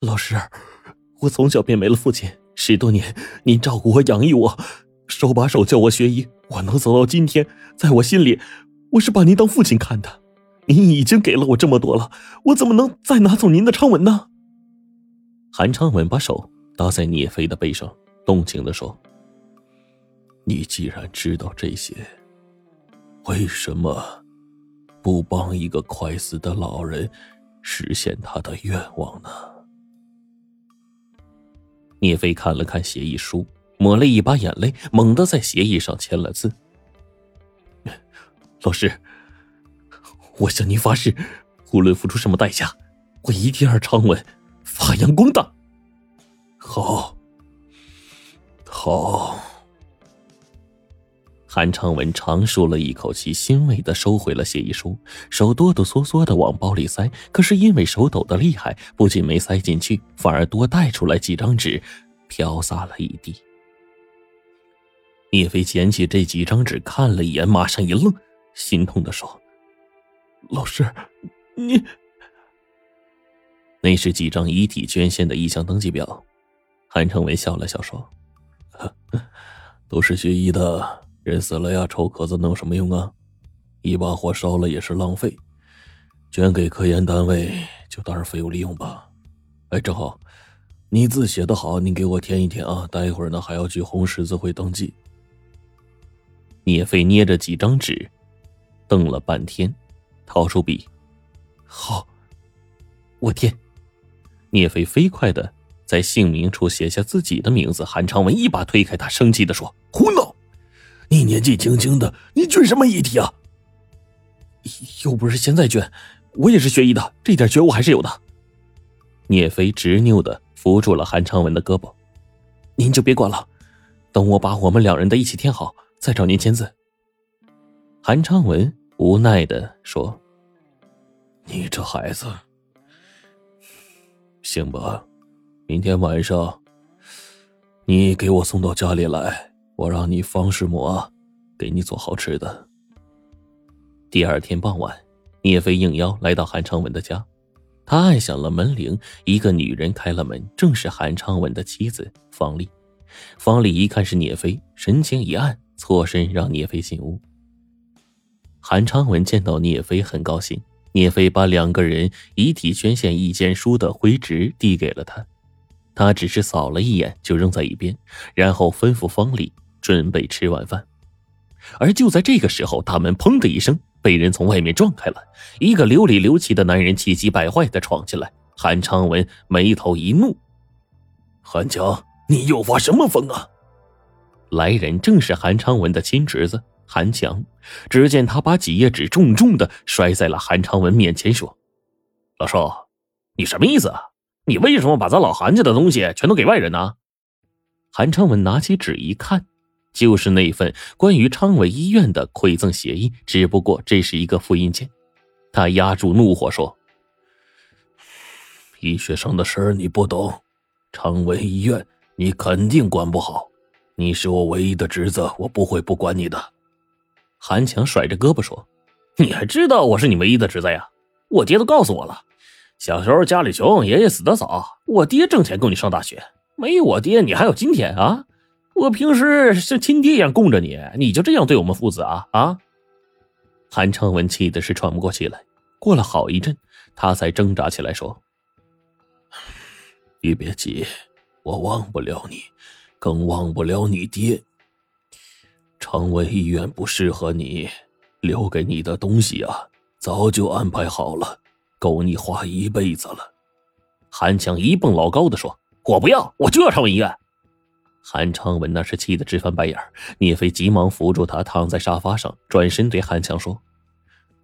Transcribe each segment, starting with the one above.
老师，我从小便没了父亲，十多年您照顾我、养育我，手把手教我学医，我能走到今天，在我心里，我是把您当父亲看的。您已经给了我这么多了，我怎么能再拿走您的昌文呢？韩昌文把手搭在聂飞的背上，动情的说：“你既然知道这些，为什么不帮一个快死的老人实现他的愿望呢？”聂飞看了看协议书，抹了一把眼泪，猛地在协议上签了字。老师。我向您发誓，无论付出什么代价，我一定让昌文发扬光大。好，好。韩昌文长舒了一口气，欣慰的收回了协议书，手哆哆嗦嗦的往包里塞。可是因为手抖的厉害，不仅没塞进去，反而多带出来几张纸，飘洒了一地。聂飞捡起这几张纸看了一眼，马上一愣，心痛的说。老师，你那是几张遗体捐献的意向登记表。韩成文笑了笑说：“都是学医的人死了呀，抽壳子能有什么用啊？一把火烧了也是浪费，捐给科研单位就当是废物利用吧。哎，正好你字写的好，你给我填一填啊。待会儿呢，还要去红十字会登记。”聂飞捏着几张纸，瞪了半天。掏出笔，好，我填！聂飞飞快的在姓名处写下自己的名字。韩长文一把推开他，生气的说：“胡闹！你年纪轻轻的，你捐什么遗体啊？又不是现在捐，我也是学医的，这点觉悟还是有的。”聂飞执拗的扶住了韩长文的胳膊：“您就别管了，等我把我们两人的一起填好，再找您签字。”韩昌文。无奈的说：“你这孩子，行吧，明天晚上你给我送到家里来，我让你方师母啊给你做好吃的。”第二天傍晚，聂飞应邀来到韩昌文的家，他按响了门铃，一个女人开了门，正是韩昌文的妻子方丽。方丽一看是聂飞，神情一暗，错身让聂飞进屋。韩昌文见到聂飞很高兴，聂飞把两个人遗体捐献意见书的灰纸递给了他，他只是扫了一眼就扔在一边，然后吩咐方丽准备吃晚饭。而就在这个时候，大门砰的一声被人从外面撞开了，一个流里流气的男人气急败坏的闯进来。韩昌文眉头一怒：“韩强，你又发什么疯啊？”来人正是韩昌文的亲侄子。韩强，只见他把几页纸重重的摔在了韩昌文面前，说：“老少，你什么意思啊？你为什么把咱老韩家的东西全都给外人呢？”韩昌文拿起纸一看，就是那份关于昌伟医院的馈赠协议，只不过这是一个复印件。他压住怒火说：“医学上的事儿你不懂，昌伟医院你肯定管不好。你是我唯一的侄子，我不会不管你的。”韩强甩着胳膊说：“你还知道我是你唯一的侄子呀？我爹都告诉我了，小时候家里穷，爷爷死得早，我爹挣钱供你上大学。没有我爹，你还有今天啊？我平时像亲爹一样供着你，你就这样对我们父子啊？啊！”韩昌文气的是喘不过气来，过了好一阵，他才挣扎起来说：“你别急，我忘不了你，更忘不了你爹。”长文医院不适合你，留给你的东西啊，早就安排好了，够你花一辈子了。韩强一蹦老高的说：“我不要，我就要长文医院。”韩昌文那是气得直翻白眼聂飞急忙扶住他，躺在沙发上，转身对韩强说：“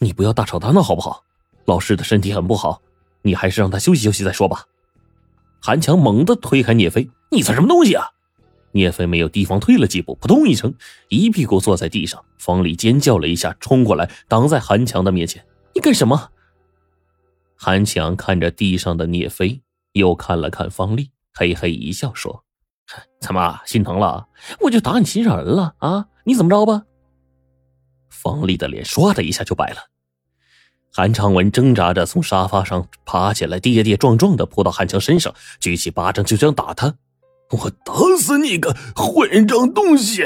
你不要大吵大闹好不好？老师的身体很不好，你还是让他休息休息再说吧。”韩强猛地推开聂飞：“你算什么东西啊？”聂飞没有提防，退了几步，扑通一声，一屁股坐在地上。方丽尖叫了一下，冲过来挡在韩强的面前：“你干什么？”韩强看着地上的聂飞，又看了看方丽，嘿嘿一笑说：“怎么心疼了？我就打你心上人了啊？你怎么着吧？”方丽的脸唰的一下就白了。韩昌文挣扎着从沙发上爬起来，跌跌撞撞的扑到韩强身上，举起巴掌就想打他。我打死你个混账东西！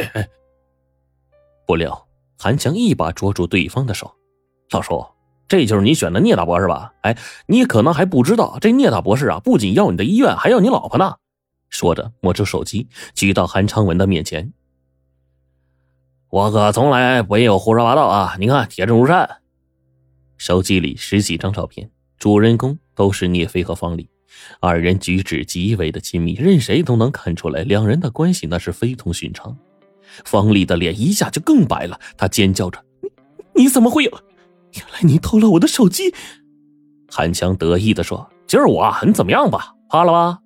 不料韩强一把捉住对方的手，老叔，这就是你选的聂大博士吧？哎，你可能还不知道，这聂大博士啊，不仅要你的医院，还要你老婆呢。说着，摸出手机，举到韩昌文的面前。我可从来没有胡说八道啊！你看，铁证如山。手机里十几张照片，主人公都是聂飞和方丽，二人举止极为的亲密，任谁都能看出来两人的关系那是非同寻常。方丽的脸一下就更白了，她尖叫着：“你你怎么会有？原来你偷了我的手机！”韩强得意的说：“今儿我你怎么样吧？怕了吧？”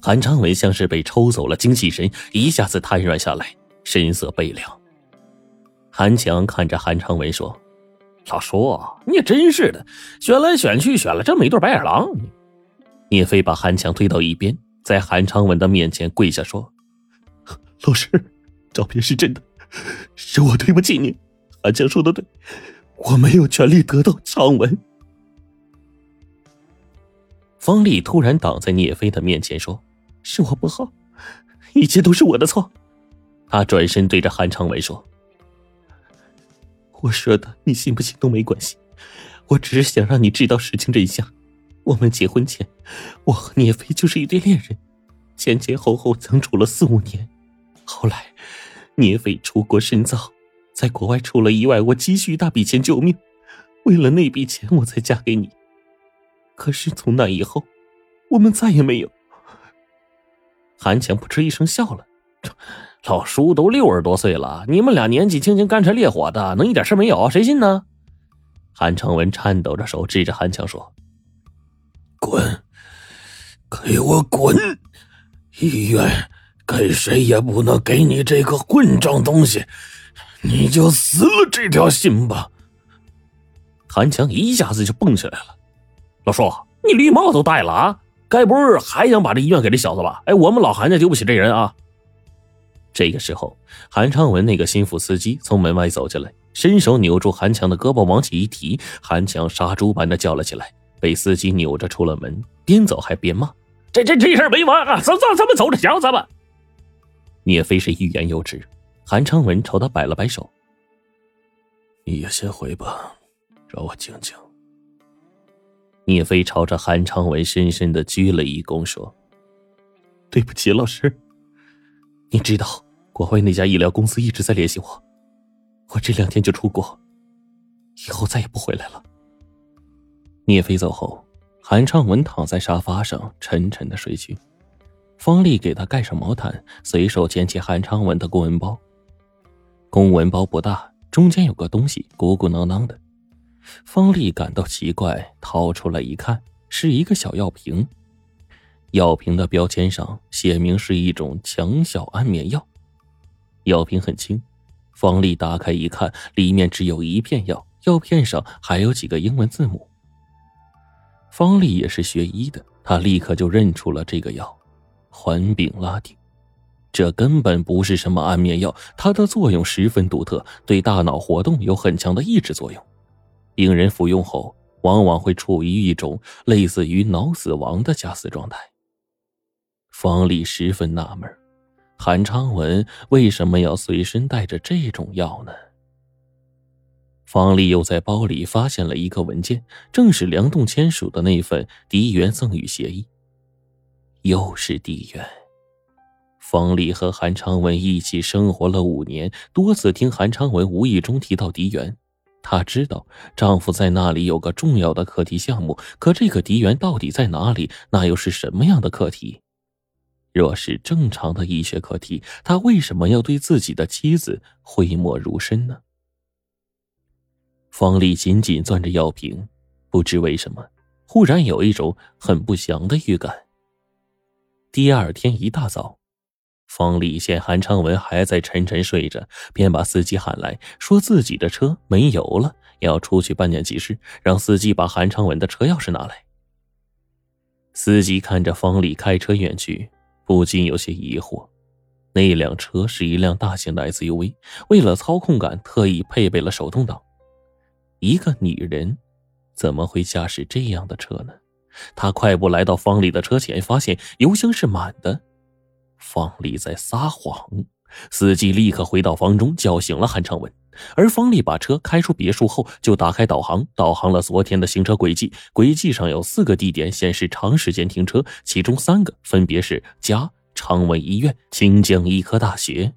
韩昌文像是被抽走了精气神，一下子瘫软下来，神色悲凉。韩强看着韩昌文说。老叔，你也真是的，选来选去选了这么一对白眼狼。聂飞把韩强推到一边，在韩昌文的面前跪下说：“老师，照片是真的，是我对不起你。韩强说的对，我没有权利得到昌文。”方丽突然挡在聂飞的面前说：“是我不好，一切都是我的错。”他转身对着韩长文说。我说的，你信不信都没关系，我只是想让你知道事情真相。我们结婚前，我和聂飞就是一对恋人，前前后后相处了四五年。后来，聂飞出国深造，在国外出了意外，我急需一大笔钱救命，为了那笔钱，我才嫁给你。可是从那以后，我们再也没有。韩强扑哧一声笑了。老叔都六十多岁了，你们俩年纪轻轻干柴烈火的，能一点事没有？谁信呢？韩成文颤抖着手指着韩强说：“滚，给我滚！医院给谁也不能给你这个混账东西，你就死了这条心吧！”韩强一下子就蹦起来了：“老叔，你绿帽都戴了啊？该不是还想把这医院给这小子吧？哎，我们老韩家丢不起这人啊！”这个时候，韩昌文那个心腹司机从门外走进来，伸手扭住韩强的胳膊，往起一提，韩强杀猪般的叫了起来，被司机扭着出了门，边走还边骂：“这这这事没完啊！走走，咱们走着瞧，咱们。”聂飞是欲言又止，韩昌文朝他摆了摆手：“你也先回吧，让我静静。”聂飞朝着韩昌文深深的鞠了一躬，说：“对不起，老师，你知道。”国外那家医疗公司一直在联系我，我这两天就出国，以后再也不回来了。聂飞走后，韩昌文躺在沙发上沉沉的睡去。方丽给他盖上毛毯，随手捡起韩昌文的公文包。公文包不大，中间有个东西鼓鼓囊囊的。方丽感到奇怪，掏出来一看，是一个小药瓶。药瓶的标签上写明是一种强效安眠药。药瓶很轻，方丽打开一看，里面只有一片药，药片上还有几个英文字母。方丽也是学医的，她立刻就认出了这个药——环丙拉定。这根本不是什么安眠药，它的作用十分独特，对大脑活动有很强的抑制作用。病人服用后，往往会处于一种类似于脑死亡的假死状态。方丽十分纳闷。韩昌文为什么要随身带着这种药呢？方丽又在包里发现了一个文件，正是梁栋签署的那份狄元赠与协议。又是狄元。方丽和韩昌文一起生活了五年，多次听韩昌文无意中提到狄元，她知道丈夫在那里有个重要的课题项目，可这个狄元到底在哪里？那又是什么样的课题？若是正常的医学课题，他为什么要对自己的妻子讳莫如深呢？方丽紧紧攥着药瓶，不知为什么，忽然有一种很不祥的预感。第二天一大早，方丽见韩昌文还在沉沉睡着，便把司机喊来，说自己的车没油了，要出去办件急事，让司机把韩昌文的车钥匙拿来。司机看着方丽开车远去。不禁有些疑惑，那辆车是一辆大型的 SUV，为了操控感，特意配备了手动挡。一个女人怎么会驾驶这样的车呢？他快步来到方丽的车前，发现油箱是满的。方丽在撒谎，司机立刻回到房中叫醒了韩昌文。而方丽把车开出别墅后，就打开导航，导航了昨天的行车轨迹。轨迹上有四个地点显示长时间停车，其中三个分别是家、长文医院、清江医科大学。